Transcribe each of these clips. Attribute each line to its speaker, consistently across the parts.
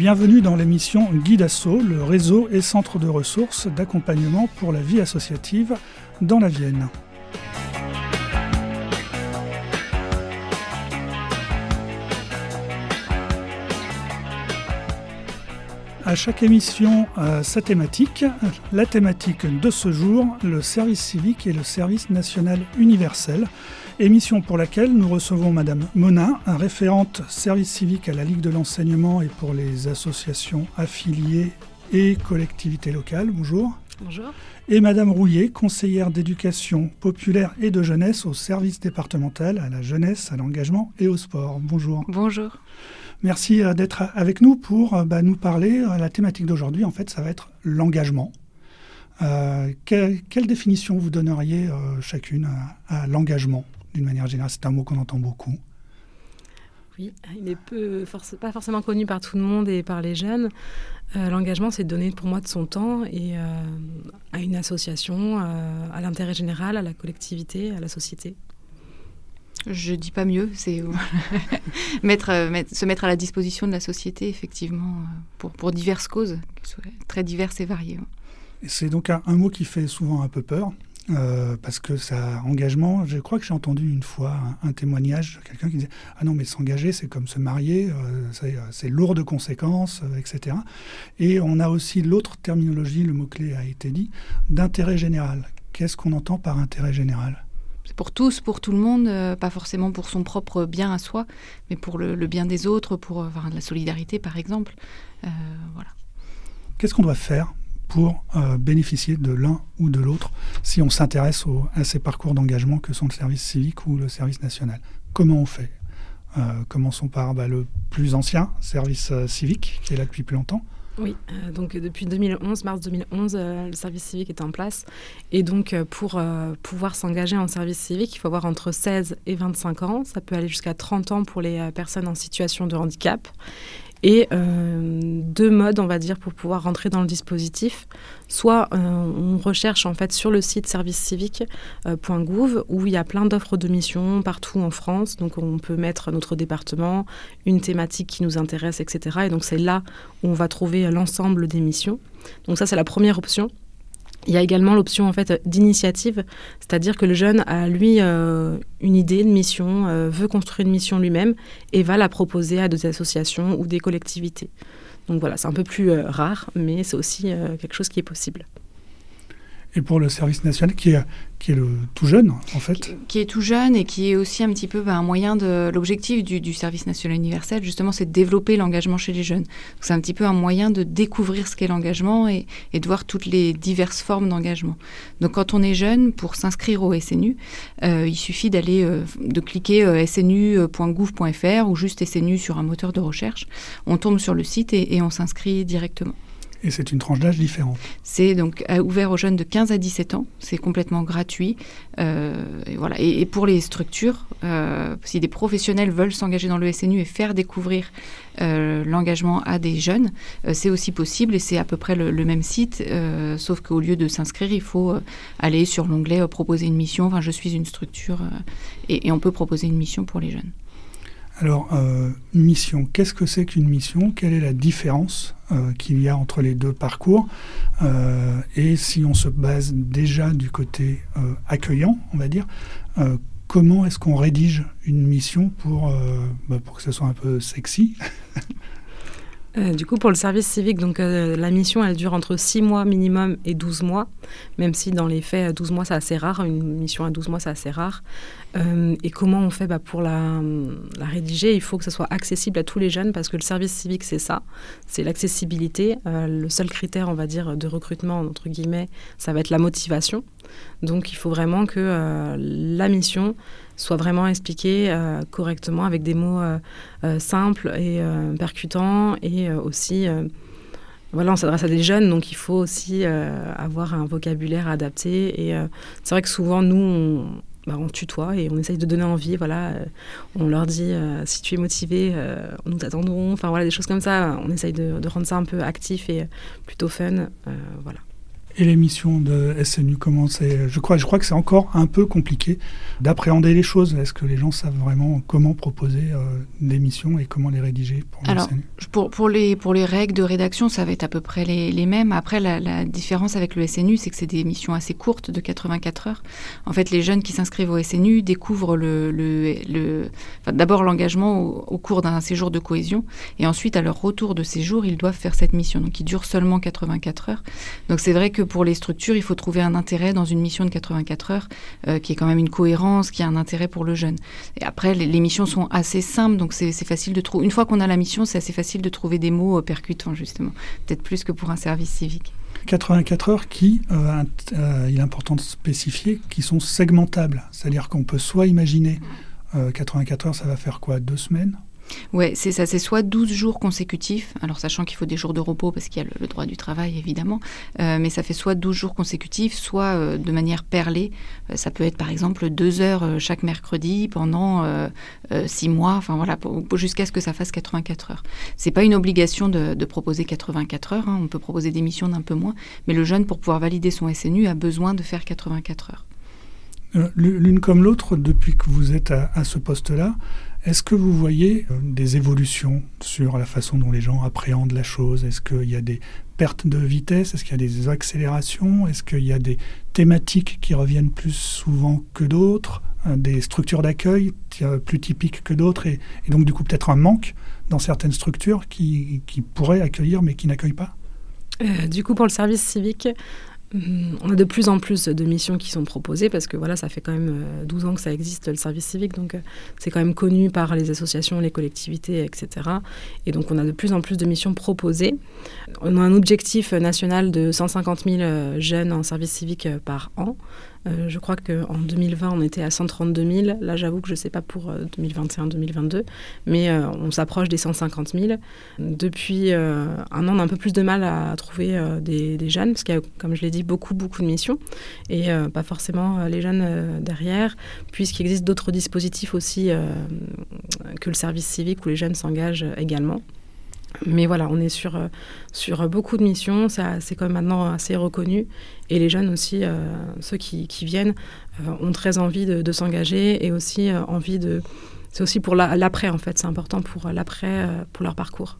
Speaker 1: Bienvenue dans l'émission Guide Asso, le réseau et centre de ressources d'accompagnement pour la vie associative dans la Vienne. À chaque émission, euh, sa thématique. La thématique de ce jour, le service civique et le service national universel. Émission pour laquelle nous recevons Madame Monin, référente service civique à la Ligue de l'enseignement et pour les associations affiliées et collectivités locales. Bonjour.
Speaker 2: Bonjour.
Speaker 1: Et Madame Rouillet, conseillère d'éducation populaire et de jeunesse au service départemental à la jeunesse, à l'engagement et au sport. Bonjour.
Speaker 2: Bonjour.
Speaker 1: Merci euh, d'être avec nous pour euh, bah, nous parler. Euh, la thématique d'aujourd'hui, en fait, ça va être l'engagement. quelle, définition vous donneriez chacune à, l'engagement, d'une manière générale C'est un mot qu'on entend beaucoup.
Speaker 2: Oui, il n'est pas forcément connu par tout le monde et par les jeunes. l'engagement, c'est de donner pour moi de son temps et à une association, à l'intérêt général, à la collectivité, à la société.
Speaker 3: Je dis pas mieux, c'est euh, mettre, se mettre à la disposition de la société, effectivement, euh, pour, pour diverses causes, très diverses et variées.
Speaker 1: C'est donc un, mot qui fait souvent un peu peur, euh, parce que ça, engagement, je crois que j'ai entendu une fois un, témoignage de quelqu'un qui disait Ah non, mais s'engager, c'est comme se marier, c'est lourd de conséquences, etc. Et on a aussi l'autre terminologie, le mot-clé a été dit, d'intérêt général. Qu'est-ce qu'on entend par intérêt général?
Speaker 3: Pour tous, pour tout le monde, euh, pas forcément pour son propre bien à soi, mais pour le, bien des autres, pour euh, la solidarité par exemple. Euh, voilà.
Speaker 1: Qu'est-ce qu'on doit faire? Pour bénéficier de l'un ou de l'autre si on s'intéresse à ces parcours d'engagement que sont le service civique ou le service national Comment on fait? Commençons par bah, le plus ancien service civique qui est là depuis plus longtemps.
Speaker 2: Oui, euh, donc depuis 2011, mars 2011, euh, le service civique est en place. Et donc euh, pour pouvoir s'engager en service civique, il faut avoir entre 16 et 25 ans. Ça peut aller jusqu'à 30 ans pour les personnes en situation de handicap et euh, deux modes, on va dire, pour pouvoir rentrer dans le dispositif. Soit euh, on recherche en fait sur le site servicecivique.gouv euh, où il y a plein d'offres de missions partout en France. Donc on peut mettre notre département, une thématique qui nous intéresse, etc. Et donc c'est là où on va trouver l'ensemble des missions. Donc ça c'est la première option. Il y a également l'option en fait d'initiative, c'est-à-dire que le jeune a lui euh, une idée, une mission, euh, veut construire une mission lui-même et va la proposer à des associations ou des collectivités. Donc voilà, c'est un peu plus euh, rare, mais c'est aussi quelque chose qui est possible
Speaker 1: et pour le service national qui est, qui est tout jeune en fait.
Speaker 3: Qui, est tout jeune et qui est aussi un petit peu bah, un moyen de l'objectif du, service national universel justement c'est de développer l'engagement chez les jeunes. C'est un petit peu un moyen de découvrir ce qu'est l'engagement et, de voir toutes les diverses formes d'engagement. Donc quand on est jeune pour s'inscrire au SNU, euh, il suffit d'aller euh, de cliquer euh, snu.gouv.fr ou juste SNU sur un moteur de recherche. On tombe sur le site et on s'inscrit directement.
Speaker 1: Et c'est une tranche d'âge différente.
Speaker 3: C'est donc euh, ouvert aux jeunes de 15 à 17 ans. C'est complètement gratuit. Euh, et, voilà. Et, pour les structures, euh, si des professionnels veulent s'engager dans le SNU et faire découvrir l'engagement à des jeunes, c'est aussi possible et c'est à peu près le, même site. sauf qu'au lieu de s'inscrire, il faut aller sur l'onglet proposer une mission. Enfin, je suis une structure et on peut proposer une mission pour les jeunes.
Speaker 1: Alors, euh, mission, qu'est-ce que c'est qu'une mission? Quelle est la différence euh, qu'il y a entre les deux parcours? Euh, Et si on se base déjà du côté accueillant, on va dire, comment est-ce qu'on rédige une mission pour, bah, pour que ce soit un peu sexy?
Speaker 2: Euh, du coup, pour le service civique, donc euh, la mission, elle dure entre 6 mois minimum et 12 mois, même si dans les faits, 12 mois, c'est assez rare. Une mission à 12 mois, c'est assez rare. Euh, et comment on fait bah, pour la, la, rédiger? Il faut que ce soit accessible à tous les jeunes, parce que le service civique, c'est ça, c'est l'accessibilité. le seul critère, on va dire, de recrutement, entre guillemets, ça va être la motivation. Donc, il faut vraiment que la mission soit vraiment expliqué euh, correctement avec des mots euh, euh, simples et percutants et aussi voilà, on s'adresse à des jeunes, donc il faut aussi avoir un vocabulaire adapté. Et c'est vrai que souvent, nous, on, bah, on, tutoie et on essaye de donner envie. Voilà, on leur dit si tu es motivé, nous t'attendrons. Enfin voilà, des choses comme ça. On essaye de, de, rendre ça un peu actif et plutôt fun. voilà.
Speaker 1: Et les missions de SNU, comment c'est je crois, je crois que c'est encore un peu compliqué d'appréhender les choses. Est-ce que les gens savent vraiment comment proposer euh, des missions et comment les rédiger pour
Speaker 3: Alors,
Speaker 1: SNU
Speaker 3: pour, pour, les, pour les règles de rédaction, ça va être à peu près les, les mêmes. Après, la, la, différence avec le SNU, c'est que c'est des missions assez courtes de 84 heures. En fait, les jeunes qui s'inscrivent au SNU découvrent le, le, le enfin, d'abord l'engagement au, au cours d'un séjour de cohésion et ensuite, à leur retour de séjour, ils doivent faire cette mission. Donc, qui dure seulement 84 heures. Donc, c'est vrai que pour les structures, il faut trouver un intérêt dans une mission de 84 heures euh, qui est quand même une cohérence, qui a un intérêt pour le jeune. Et après, les, missions sont assez simples, donc c'est facile de trouver. Une fois qu'on a la mission, c'est assez facile de trouver des mots euh, percutants, justement. Peut-être plus que pour un service civique.
Speaker 1: 84 heures qui, euh, il est important de spécifier, qui sont segmentables. C'est-à-dire qu'on peut soit imaginer euh, 84 heures, ça va faire quoi? Deux semaines?
Speaker 3: Ouais, c'est ça, c'est soit 12 jours consécutifs, alors sachant qu'il faut des jours de repos parce qu'il y a le, droit du travail évidemment, euh, mais ça fait soit 12 jours consécutifs, soit euh, de manière perlée. Euh, ça peut être par exemple deux heures chaque mercredi pendant six mois, enfin voilà, jusqu'à ce que ça fasse 84 heures. C'est pas une obligation de, de proposer 84 heures, hein, on peut proposer des missions d'un peu moins, mais le jeune, pour pouvoir valider son SNU, a besoin de faire 84 heures.
Speaker 1: L'une comme l'autre, depuis que vous êtes à ce poste-là, est-ce que vous voyez euh, des évolutions sur la façon dont les gens appréhendent la chose? Est-ce qu'il y a des pertes de vitesse? Est-ce qu'il y a des accélérations? Est-ce qu'il y a des thématiques qui reviennent plus souvent que d'autres? Des structures d'accueil plus typiques que d'autres et, donc du coup peut-être un manque dans certaines structures qui, pourraient accueillir mais qui n'accueillent pas?
Speaker 2: Euh, Du coup pour le service civique, on a de plus en plus de missions qui sont proposées parce que voilà, ça fait quand même 12 ans que ça existe le service civique, donc c'est quand même connu par les associations, les collectivités, etc. Et donc on a de plus en plus de missions proposées. On a un objectif national de 150 000 jeunes en service civique par an. Euh, je crois qu'en 2020, on était à 132 000. Là, j'avoue que je ne sais pas pour 2021-2022, mais euh, on s'approche des 150 000. Depuis euh, un an, on a un peu plus de mal à trouver euh, des, des, jeunes, parce qu'il y a, comme je l'ai dit, beaucoup, beaucoup de missions, et euh, pas forcément les jeunes euh, derrière, puisqu'il existe d'autres dispositifs aussi que le service civique où les jeunes s'engagent également. Mais voilà, on est sur, euh, sur beaucoup de missions, c'est quand même maintenant assez reconnu. Et les jeunes aussi, euh, ceux qui, viennent, euh, ont très envie de, s'engager et aussi euh, envie de... C'est aussi pour l'après, la, en fait, c'est important pour l'après, euh, pour leur parcours.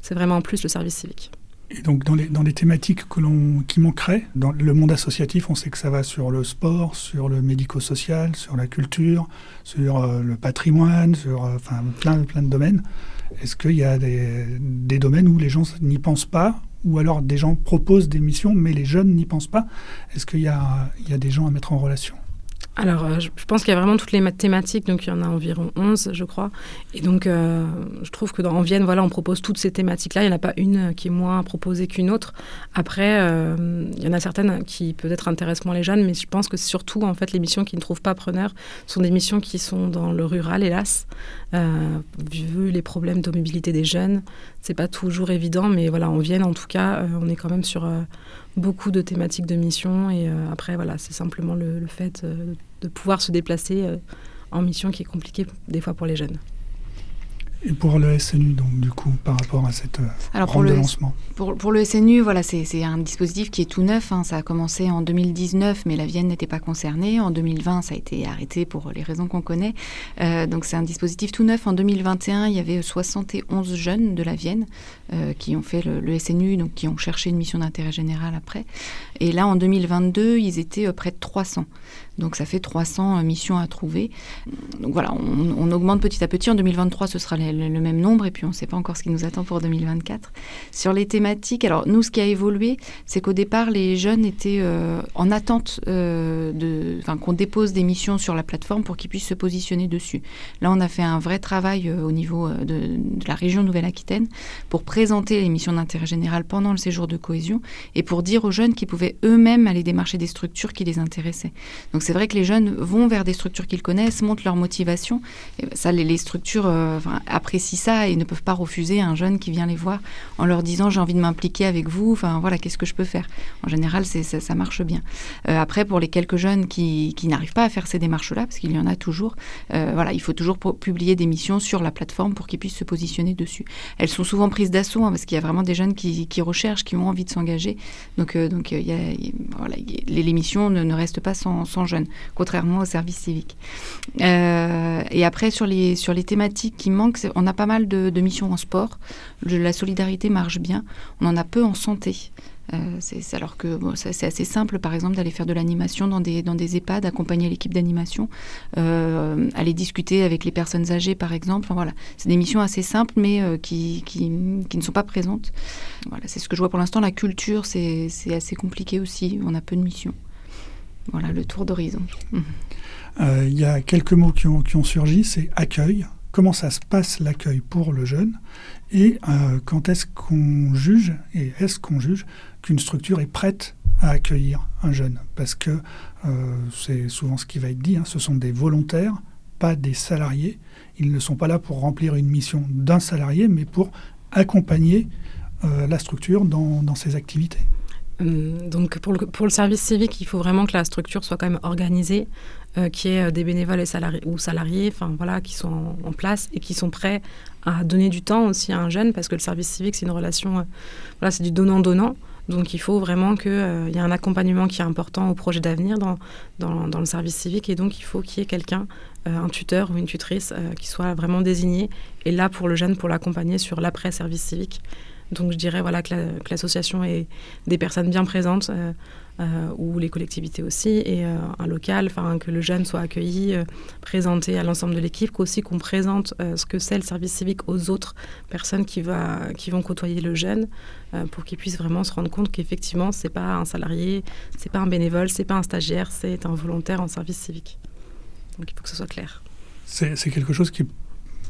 Speaker 2: C'est vraiment en plus le service civique.
Speaker 1: Et donc dans les, dans les thématiques que qui manqueraient, dans le monde associatif, on sait que ça va sur le sport, sur le médico-social, sur la culture, sur euh, le patrimoine, sur euh, enfin, plein, plein de domaines. Est-ce qu'il y a des, des, domaines où les gens n'y pensent pas? Ou alors des gens proposent des missions mais les jeunes n'y pensent pas? Est-ce qu'il y, y, a des gens à mettre en relation?
Speaker 2: Alors, euh, je pense qu'il y a vraiment toutes les thématiques, donc il y en a environ 11, je crois. Et donc, euh, je trouve que dans en Vienne, voilà, on propose toutes ces thématiques-là. Il n'y en a pas une qui est moins proposée qu'une autre. Après, euh, il y en a certaines qui peut-être intéressent moins les jeunes, mais je pense que surtout, en fait, les missions qui ne trouvent pas preneur sont des missions qui sont dans le rural, hélas. Euh, vu les problèmes de mobilité des jeunes, c'est pas toujours évident, mais voilà, en Vienne, en tout cas, euh, on est quand même sur euh, beaucoup de thématiques de mission. Et euh, après, voilà, c'est simplement le, fait de pouvoir se déplacer en mission qui est compliqué des fois pour les jeunes.
Speaker 1: Et pour le SNU, donc, du coup, par rapport à cette
Speaker 3: Alors
Speaker 1: pour
Speaker 3: le,
Speaker 1: de lancement
Speaker 3: pour, pour, le SNU, voilà, c'est un dispositif qui est tout neuf. Hein. Ça a commencé en 2019, mais la Vienne n'était pas concernée. En 2020, ça a été arrêté pour les raisons qu'on connaît. Euh, donc, c'est un dispositif tout neuf. En 2021, il y avait 71 jeunes de la Vienne euh, qui ont fait le, le, SNU, donc qui ont cherché une mission d'intérêt général après. Et là, en 2022, ils étaient euh, près de 300. Donc ça fait 300 missions à trouver. Donc voilà, on, augmente petit à petit. En 2023, ce sera le, même nombre et puis on ne sait pas encore ce qui nous attend pour 2024. Sur les thématiques, alors nous, ce qui a évolué, c'est qu'au départ, les jeunes étaient euh, en attente euh, qu'on dépose des missions sur la plateforme pour qu'ils puissent se positionner dessus. Là, on a fait un vrai travail euh, au niveau de, de la région Nouvelle-Aquitaine pour présenter les missions d'intérêt général pendant le séjour de cohésion et pour dire aux jeunes qu'ils pouvaient eux-mêmes aller démarcher des structures qui les intéressaient. Donc c'est vrai que les jeunes vont vers des structures qu'ils connaissent, montrent leur motivation. Ça, les, structures apprécient ça et ne peuvent pas refuser un jeune qui vient les voir en leur disant j'ai envie de m'impliquer avec vous. Enfin voilà, qu'est-ce que je peux faire? En général, ça, marche bien. après, pour les quelques jeunes qui, n'arrivent pas à faire ces démarches-là, parce qu'il y en a toujours, voilà, il faut toujours publier des missions sur la plateforme pour qu'ils puissent se positionner dessus. Elles sont souvent prises d'assaut hein, parce qu'il y a vraiment des jeunes qui, recherchent, qui ont envie de s'engager. Donc, euh, les, missions ne, restent pas sans, jeunes, contrairement au service civique. Euh, et après, sur les, sur les thématiques qui manquent, on a pas mal de, missions en sport. la solidarité marche bien. On en a peu en santé. Euh, c'est, alors que c'est assez simple, par exemple, d'aller faire de l'animation dans des, dans des EHPAD, accompagner l'équipe d'animation, euh, aller discuter avec les personnes âgées, par exemple. voilà, c'est des missions assez simples, mais euh, qui, qui, ne sont pas présentes. Voilà, c'est ce que je vois pour l'instant. La culture, c'est, assez compliqué aussi. On a peu de missions. Voilà, le tour d'horizon.
Speaker 1: Il y a quelques mots qui ont, qui ont surgi, c'est accueil. Comment ça se passe l'accueil pour le jeune? Et quand est-ce qu'on juge et est-ce qu'on juge qu'une structure est prête à accueillir un jeune? Parce que euh, c'est souvent ce qui va être dit, hein, ce sont des volontaires, pas des salariés. Ils ne sont pas là pour remplir une mission d'un salarié, mais pour accompagner euh, la structure dans, ses activités.
Speaker 2: Hum, donc pour le, service civique, il faut vraiment que la structure soit quand même organisée, euh, qu'il y ait des bénévoles ou salariés enfin, voilà, qui sont en, place et qui sont prêts à donner du temps aussi à un jeune, parce que le service civique, c'est une relation, voilà, c'est du donnant-donnant. Donc il faut vraiment qu'il euh, y ait un accompagnement qui est important au projet d'avenir dans, dans, le service civique et donc il faut qu'il y ait quelqu'un, euh, un tuteur ou une tutrice euh, qui soit vraiment désigné et là pour le jeune pour l'accompagner sur l'après-service civique. Donc je dirais voilà, que l'association est des personnes bien présentes euh, ou les collectivités aussi, et euh, un local, que le jeune soit accueilli, euh, présenté à l'ensemble de l'équipe, qu'aussi qu'on présente ce que c'est le service civique aux autres personnes qui, va, qui vont côtoyer le jeune, pour qu'ils puissent vraiment se rendre compte qu'effectivement c'est pas un salarié, c'est pas un bénévole, c'est pas un stagiaire, c'est un volontaire en service civique. Donc il faut que ce soit clair.
Speaker 1: C'est quelque chose qui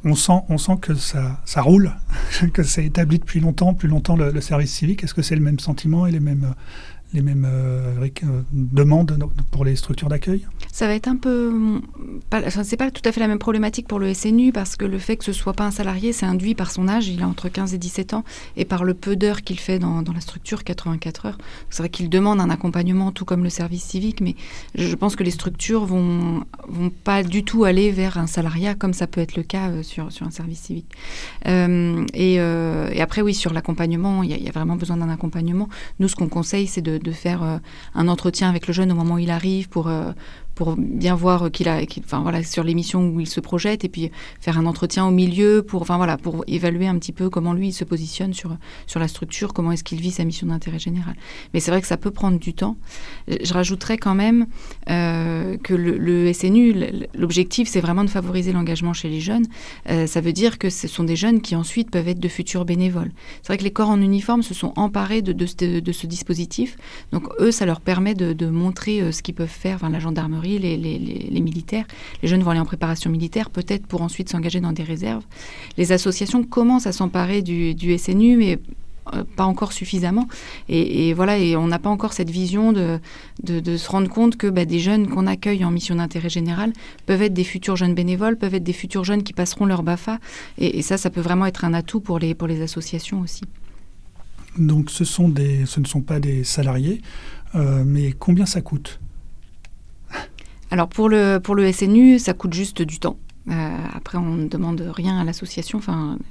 Speaker 1: on sent, on sent que ça, ça roule, que c'est établi depuis longtemps, plus longtemps le, le service civique. Est-ce que c'est le même sentiment et les mêmes, les mêmes euh, euh, demandes pour les structures d'accueil?
Speaker 3: Ça va être un peu. C'est pas tout à fait la même problématique pour le SNU parce que le fait que ce soit pas un salarié, c'est induit par son âge. Il a entre 15 et 17 ans et par le peu d'heures qu'il fait dans, la structure, 84 heures. C'est vrai qu'il demande un accompagnement, tout comme le service civique, mais je pense que les structures vont, vont pas du tout aller vers un salariat comme ça peut être le cas euh, sur, sur un service civique. et, après, oui, sur l'accompagnement, il y, y, a vraiment besoin d'un accompagnement. Nous, ce qu'on conseille, c'est de, de faire euh, un entretien avec le jeune au moment où il arrive pour, euh, pour bien voir qu'il a, enfin voilà, sur l'émission où il se projette, et puis faire un entretien au milieu pour, enfin voilà, pour évaluer un petit peu comment lui il se positionne sur sur la structure, comment est-ce qu'il vit sa mission d'intérêt général. Mais c'est vrai que ça peut prendre du temps. Je rajouterais quand même euh, que le, SNU, l'objectif, c'est vraiment de favoriser l'engagement chez les jeunes. Euh, ça veut dire que ce sont des jeunes qui ensuite peuvent être de futurs bénévoles. C'est vrai que les corps en uniforme se sont emparés de, de, ce dispositif. Donc eux, ça leur permet de, montrer euh, ce qu'ils peuvent faire, enfin la gendarmerie les, militaires. Les jeunes vont aller en préparation militaire, peut-être pour ensuite s'engager dans des réserves. Les associations commencent à s'emparer du, SNU, mais euh, pas encore suffisamment. Et, voilà, on n'a pas encore cette vision de, se rendre compte que bah, des jeunes qu'on accueille en mission d'intérêt général peuvent être des futurs jeunes bénévoles, peuvent être des futurs jeunes qui passeront leur BAFA. Et, ça, ça peut vraiment être un atout pour les, associations aussi.
Speaker 1: Donc ce ne sont pas des salariés, euh, mais combien ça coûte?
Speaker 3: Alors pour le, SNU, ça coûte juste du temps. Euh, après, on ne demande rien à l'association,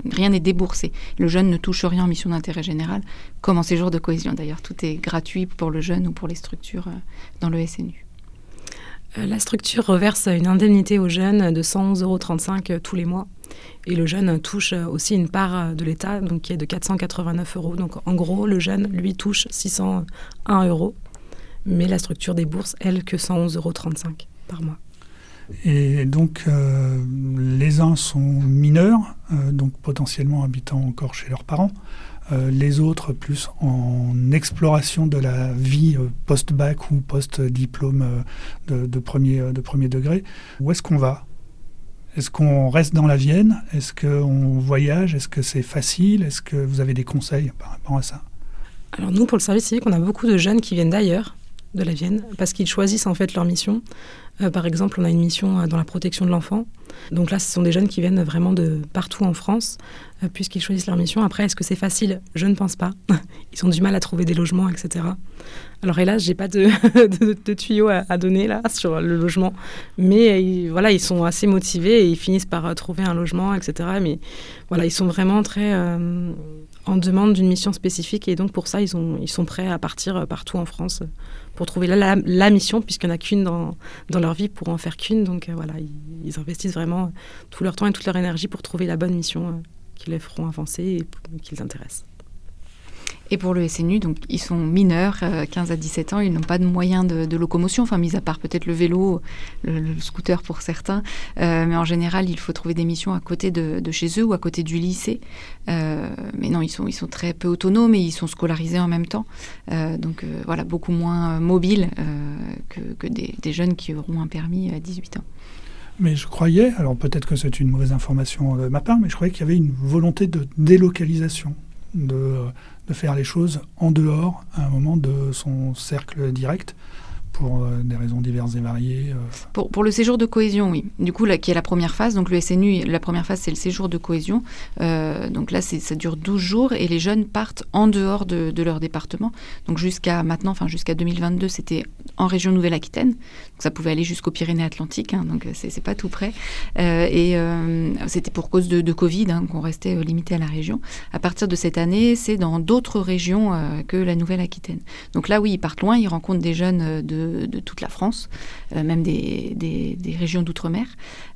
Speaker 3: rien n'est déboursé. Le jeune ne touche rien en mission d'intérêt général, comme en séjour de cohésion d'ailleurs. Tout est gratuit pour le jeune ou pour les structures euh, dans le SNU.
Speaker 2: Euh, la structure reverse une indemnité aux jeunes de 111,35 euros tous les mois. Et le jeune touche aussi une part de l'État, donc qui est de 489 euros. Donc en gros, le jeune, lui, touche 601 euros mais la structure des bourses, elle, que 111,35 euros par mois.
Speaker 1: Et donc, euh, les uns sont mineurs, euh, donc potentiellement habitant encore chez leurs parents. Euh, les autres plus en exploration de la vie post-bac ou post-diplôme de, premier, de premier degré. Où est-ce qu'on va? Est-ce qu'on reste dans la Vienne? Est-ce qu'on voyage? Est-ce que c'est facile? Est-ce que vous avez des conseils par rapport à ça?
Speaker 2: Alors nous, pour le service civique, on a beaucoup de jeunes qui viennent d'ailleurs de la Vienne, parce qu'ils choisissent en fait leur mission. Euh, par exemple, on a une mission euh, dans la protection de l'enfant. Donc là, ce sont des jeunes qui viennent vraiment de partout en France, euh, puisqu'ils choisissent leur mission. Après, est-ce que c'est facile? Je ne pense pas. Ils ont du mal à trouver des logements, etc. Alors hélas, j'ai pas de, de, tuyaux à, donner là sur le logement, mais voilà, ils sont assez motivés et ils finissent par trouver un logement, etc. Mais voilà, ils sont vraiment très en demande d'une mission spécifique et donc pour ça, ils, ils sont prêts à partir partout en France pour trouver la, mission, puisqu'il n'y en a qu'une dans, dans, leur vie pour en faire qu'une. Donc euh, voilà, ils, investissent vraiment tout leur temps et toute leur énergie pour trouver la bonne mission euh, qui les feront avancer et qui les intéresse.
Speaker 3: Et pour le SNU, donc ils sont mineurs, 15 euh, à 17 ans, ils n'ont pas de moyens de, locomotion, enfin mis à part peut-être le vélo, le, scooter pour certains, euh, mais en général il faut trouver des missions à côté de, chez eux ou à côté du lycée. Euh, mais non, ils sont, très peu autonomes et ils sont scolarisés en même temps, donc voilà, beaucoup moins mobiles que, des, des, jeunes qui auront un permis à 18 ans.
Speaker 1: Mais je croyais, alors peut-être que c'est une mauvaise information de ma part, mais je croyais qu'il y avait une volonté de délocalisation de, de faire les choses en dehors, à un moment de son cercle direct, pour euh, des raisons diverses et variées. Euh.
Speaker 3: Pour, le séjour de cohésion, oui. Du coup, qui est la première phase, donc le SNU, la première phase, c'est le séjour de cohésion. Euh, donc là, ça dure 12 jours et les jeunes partent en dehors de, leur département. Donc jusqu'à maintenant, enfin jusqu'à 2022, c'était en région Nouvelle-Aquitaine. Ça pouvait aller jusqu'aux Pyrénées-Atlantiques, hein, donc c'est pas tout près. et c'était pour cause de, de Covid hein, qu'on restait limité à la région. À partir de cette année, c'est dans d'autres régions que la Nouvelle-Aquitaine. Donc là, oui, ils partent loin, ils rencontrent des jeunes de de, toute la France, euh, même des, régions d'outre-mer.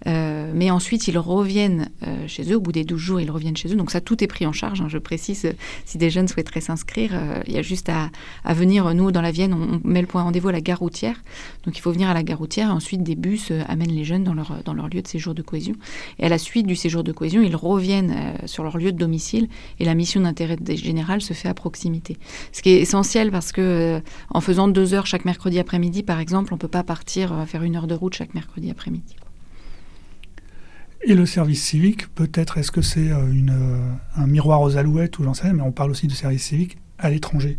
Speaker 3: Euh, mais ensuite, ils reviennent euh, chez eux. Au bout des 12 jours, ils reviennent chez eux. Donc ça, tout est pris en charge. Hein. Je précise, si des jeunes souhaiteraient s'inscrire, il y a juste à, venir. Nous, dans la Vienne, on, met le point rendez-vous à la gare routière. Donc il faut venir à la gare routière. Ensuite, des bus amènent les jeunes dans leur, dans leur lieu de séjour de cohésion. Et à la suite du séjour de cohésion, ils reviennent sur leur lieu de domicile. Et la mission d'intérêt général se fait à proximité. Ce qui est essentiel parce que en faisant deux heures chaque mercredi après-midi, midi par exemple, on ne peut pas partir euh, faire une heure de route chaque mercredi après-midi.
Speaker 1: Et le service civique, peut-être, est-ce que c'est euh, euh, un miroir aux alouettes ou j'en mais on parle aussi du service civique à l'étranger.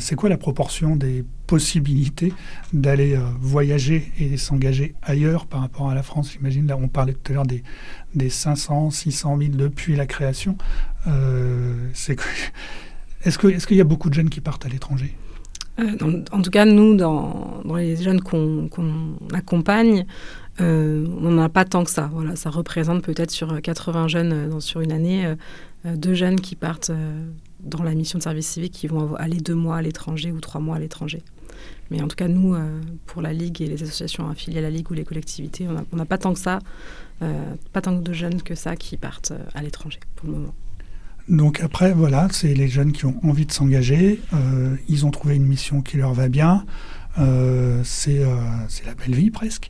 Speaker 1: c'est quoi la proportion des possibilités d'aller voyager et s'engager ailleurs par rapport à la France? J'imagine, là, on parlait tout à l'heure des, des 500, 600 000 depuis la création. est-ce qu'il est y a beaucoup de jeunes qui partent à l'étranger?
Speaker 2: Euh, en tout cas, nous, dans, les jeunes qu'on accompagne, euh, on n'en a pas tant que ça. Voilà, ça représente peut-être sur 80 jeunes euh, sur une année, deux jeunes qui partent dans la mission de service civique qui vont aller deux mois à l'étranger ou trois mois à l'étranger. Mais en tout cas, nous, pour la Ligue et les associations affiliées à la Ligue ou les collectivités, on n'a pas tant que ça, pas tant de jeunes que ça qui partent à l'étranger pour le moment.
Speaker 1: Donc après, voilà, c'est les jeunes qui ont envie de s'engager. Euh, ils ont trouvé une mission qui leur va bien. Euh, c'est euh, la belle vie presque.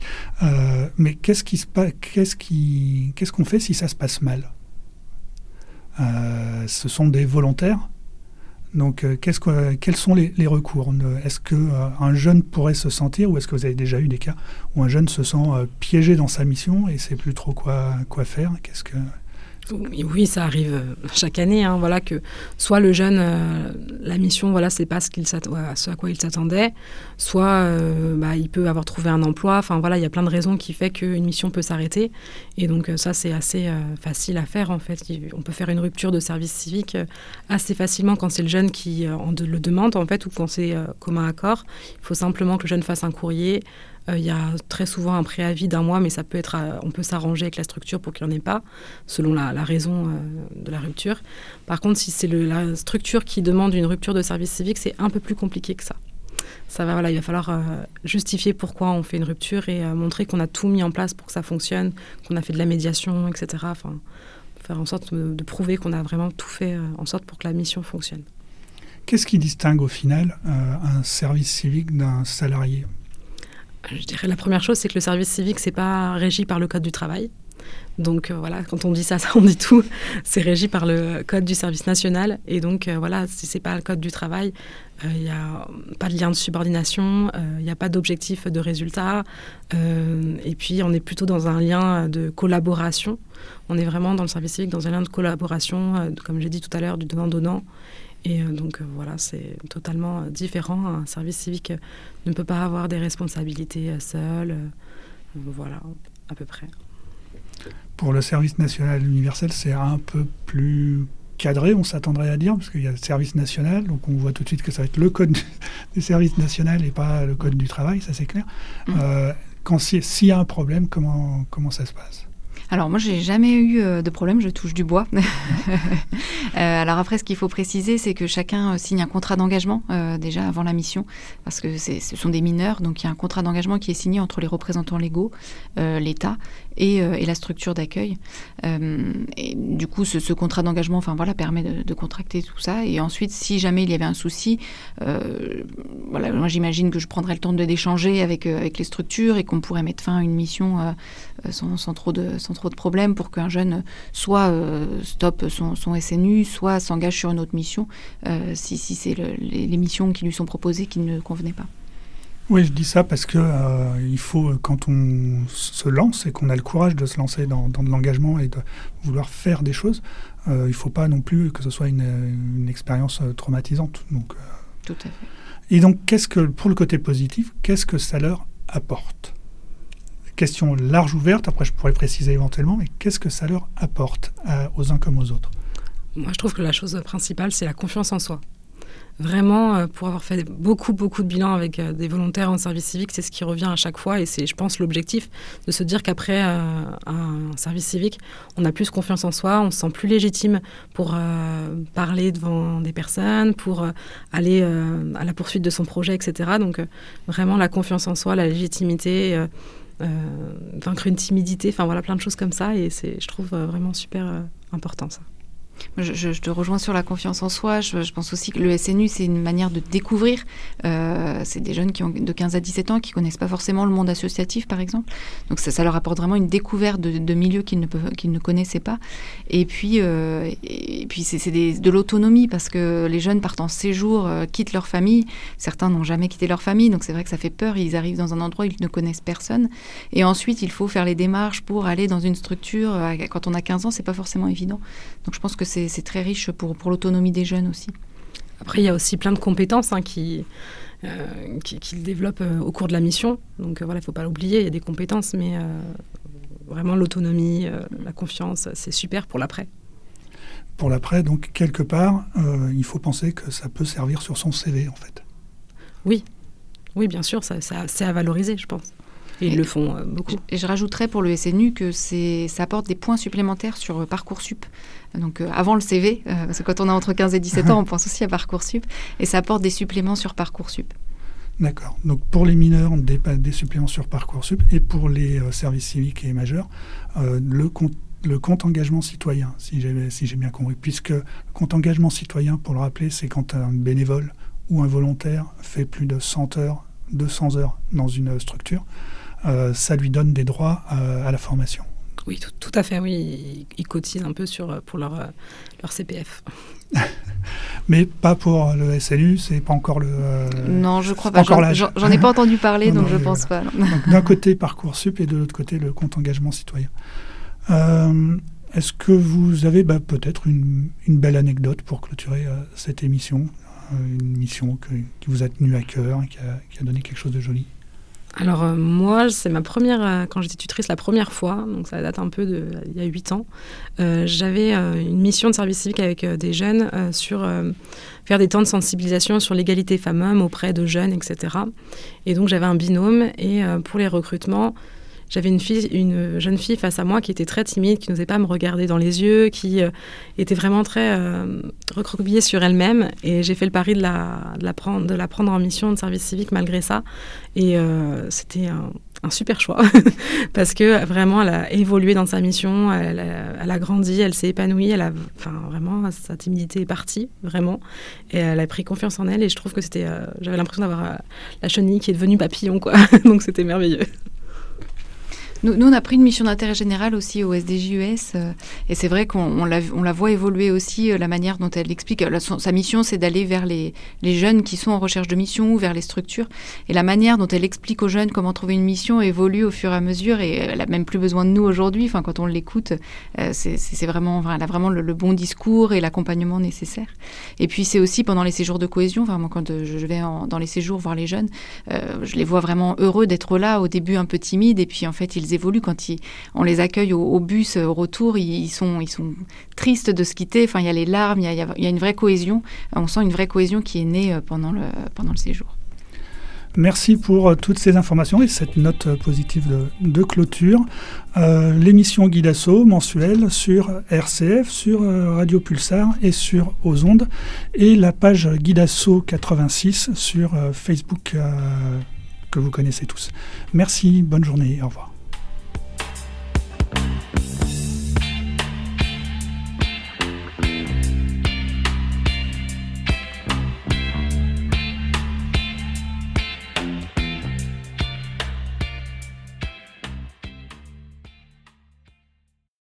Speaker 1: mais qu'est-ce qui qu'est-ce qui qu'est-ce qu'on fait si ça se passe mal? Ce sont des volontaires. Donc, que, quels sont les, recours? Est-ce qu'un jeune pourrait se sentir, ou est-ce que vous avez déjà eu des cas où un jeune se sent piégé dans sa mission et sait plus trop quoi, quoi faire? Qu'est-ce que
Speaker 2: oui, ça arrive euh, chaque année. Hein, voilà que soit le jeune, euh, la mission, voilà, c'est pas ce, qu'il ce à quoi il s'attendait, soit euh, bah, il peut avoir trouvé un emploi. Enfin voilà, il y a plein de raisons qui fait qu'une mission peut s'arrêter. Et donc ça, c'est assez facile à faire en fait. On peut faire une rupture de service civique assez facilement quand c'est le jeune qui le demande en fait ou quand c'est commun accord. Il faut simplement que le jeune fasse un courrier. Euh, il y a très souvent un préavis d'un mois, mais ça peut être, euh, on peut s'arranger avec la structure pour qu'il n'y en ait pas, selon la, raison euh, de la rupture. Par contre, si c'est la structure qui demande une rupture de service civique, c'est un peu plus compliqué que ça. Ça va, il va falloir justifier pourquoi on fait une rupture et montrer qu'on a tout mis en place pour que ça fonctionne, qu'on a fait de la médiation, etc. Enfin, faire en sorte de, prouver qu'on a vraiment tout fait en sorte pour que la mission fonctionne.
Speaker 1: Qu'est-ce qui distingue au final un service civique d'un salarié?
Speaker 2: Je dirais la première chose, c'est que le service civique, c'est pas régi par le code du travail. Donc euh, voilà, quand on dit ça, ça on dit tout. C'est régi par le code du service national. Et donc euh, voilà, si c'est pas le code du travail, il euh, n'y a pas de lien de subordination, il n'y a pas d'objectif de résultat. et puis on est plutôt dans un lien de collaboration. On est vraiment dans le service civique dans un lien de collaboration, comme j'ai dit tout à l'heure, du donnant-donnant. Et donc voilà, c'est totalement différent. Un service civique ne peut pas avoir des responsabilités seul. voilà, à peu près.
Speaker 1: Pour le service national universel, c'est un peu plus cadré, on s'attendrait à dire, parce qu'il y a le service national, donc on voit tout de suite que ça va être le code du service national et pas le code du travail, ça c'est clair. Mmh. Euh, quand s'il y a un problème, comment, comment ça se passe?
Speaker 3: Alors moi, j'ai jamais eu euh, de problème, je touche du bois. Euh, alors après, ce qu'il faut préciser, c'est que chacun euh, signe un contrat d'engagement déjà avant la mission, parce que ce sont des mineurs, donc il y a un contrat d'engagement qui est signé entre les représentants légaux, l'État et, la structure d'accueil. et du coup, ce, contrat d'engagement, enfin voilà, permet de, contracter tout ça. Et ensuite, si jamais il y avait un souci, voilà, moi j'imagine que je prendrais le temps de d'échanger avec avec les structures et qu'on pourrait mettre fin à une mission sans, trop de sans trop de problèmes pour qu'un jeune soit euh, stoppe son, SNU, soit s'engage sur une autre mission, euh, si, c'est les, missions qui lui sont proposées qui ne convenaient pas.
Speaker 1: Oui, je dis ça parce que euh, il faut, quand on se lance et qu'on a le courage de se lancer dans, de l'engagement et de vouloir faire des choses, il ne faut pas non plus que ce soit une, une expérience traumatisante. Donc,
Speaker 3: Tout à fait.
Speaker 1: Et donc, qu'est-ce que, pour le côté positif, qu'est-ce que ça leur apporte? Question large ouverte, après je pourrais préciser éventuellement, mais qu'est-ce que ça leur apporte aux uns comme aux autres?
Speaker 2: Moi, je trouve que la chose principale, c'est la confiance en soi. Vraiment, euh, pour avoir fait beaucoup, beaucoup de bilans avec euh, des volontaires en service civique, c'est ce qui revient à chaque fois et c'est, je pense, l'objectif de se dire qu'après euh, un service civique, on a plus confiance en soi, on se sent plus légitime pour parler devant des personnes, pour aller à la poursuite de son projet, etc. Donc, vraiment, la confiance en soi, la légitimité vaincre une timidité, enfin voilà, plein de choses comme ça. Et c'est, je trouve vraiment super important ça.
Speaker 3: Je, te rejoins sur la confiance en soi. Je, pense aussi que le SNU, c'est une manière de découvrir. Euh, c'est des jeunes qui ont de 15 à 17 ans qui connaissent pas forcément le monde associatif, par exemple. Donc ça, leur apporte vraiment une découverte de, milieux qu'ils ne, connaissaient pas. Et puis, euh, c'est, de l'autonomie parce que les jeunes partent en séjour, euh, quittent leur famille. Certains n'ont jamais quitté leur famille, donc c'est vrai que ça fait peur. Ils arrivent dans un endroit où ils ne connaissent personne. Et ensuite, il faut faire les démarches pour aller dans une structure. Quand on a 15 ans, c'est pas forcément évident. Donc je pense que c'est très riche pour, pour l'autonomie des jeunes aussi.
Speaker 2: Après, il y a aussi plein de compétences hein, qui, euh, qui, développent euh, au cours de la mission. Donc euh, voilà, il ne faut pas l'oublier, il y a des compétences, mais vraiment l'autonomie, la confiance, c'est super pour l'après.
Speaker 1: Pour l'après, donc quelque part, il faut penser que ça peut servir sur son CV en fait.
Speaker 2: Oui, oui, bien sûr, ça, ça c'est à valoriser, je pense. Et ils le font euh, beaucoup.
Speaker 3: Et je rajouterais pour le SNU que ça apporte des points supplémentaires sur euh, Parcoursup. Donc euh, avant le CV, parce que quand on a entre 15 et 17 ans, on pense aussi à Parcoursup, et ça apporte des suppléments sur Parcoursup.
Speaker 1: D'accord. Donc pour les mineurs, des, des suppléments sur Parcoursup, et pour les services civiques et majeurs, le compte le compte engagement citoyen, si j'ai si bien compris, puisque le compte engagement citoyen, pour le rappeler, c'est quand un bénévole ou un volontaire fait plus de 100 heures, 200 heures dans une structure, euh, ça lui donne des droits euh, à la formation.
Speaker 2: Oui, tout, à fait, oui. Ils, cotisent un peu sur, pour leur, euh, leur CPF.
Speaker 1: Mais pas pour le SNU, c'est pas encore le.
Speaker 3: non, je crois pas. J'en ai pas entendu parler, donc je pense pas.
Speaker 1: D'un côté Parcoursup et de l'autre côté le compte engagement citoyen. Est-ce que vous avez bah, peut-être une, une, belle anecdote pour clôturer cette émission? Une mission qui vous a tenu à cœur et qui a, qui a donné quelque chose de joli?
Speaker 2: Alors euh, moi, c'est ma première, euh, quand j'étais tutrice la première fois, donc ça date un peu de, il y a huit ans, euh, j'avais une mission de service civique avec des jeunes sur faire des temps de sensibilisation sur l'égalité femmes-hommes auprès de jeunes, etc. Et donc j'avais un binôme et pour les recrutements, j'avais une, fille, une jeune fille face à moi qui était très timide, qui n'osait pas me regarder dans les yeux, qui euh, était vraiment très euh, recroquevillée sur elle-même. Et j'ai fait le pari de la, prendre, en mission de service civique malgré ça. Et euh, c'était un, super choix parce que vraiment elle a évolué dans sa mission, elle, a, grandi, elle s'est épanouie, elle a, enfin vraiment sa timidité est partie vraiment et elle a pris confiance en elle et je trouve que c'était, j'avais l'impression d'avoir la chenille qui est devenue papillon quoi, donc c'était merveilleux.
Speaker 3: Nous, on a pris une mission d'intérêt général aussi au SDJUS, euh, et c'est vrai qu'on la, on la voit évoluer aussi, euh, la manière dont elle explique. sa mission, c'est d'aller vers les, jeunes qui sont en recherche de mission ou vers les structures. Et la manière dont elle explique aux jeunes comment trouver une mission évolue au fur et à mesure, et elle n'a même plus besoin de nous aujourd'hui. Enfin, quand on l'écoute, euh, c'est vraiment, elle a vraiment le, bon discours et l'accompagnement nécessaire. Et puis, c'est aussi pendant les séjours de cohésion, vraiment, quand je vais dans les séjours voir les jeunes, je les vois vraiment heureux d'être là, au début un peu timides, et puis en fait, ils évoluent. Quand on les accueille au, bus au retour, ils, sont, ils tristes de se quitter. Enfin, il y a les larmes, il y a, une vraie cohésion. On sent une vraie cohésion qui est née euh, pendant le, séjour.
Speaker 1: Merci pour euh, toutes ces informations et cette note positive de, clôture. Euh, l'émission Guidasso mensuelle sur RCF, sur Radio Pulsar et sur Aux Ondes et la page Guidasso 86 sur Facebook que vous connaissez tous. Merci, bonne journée, au revoir.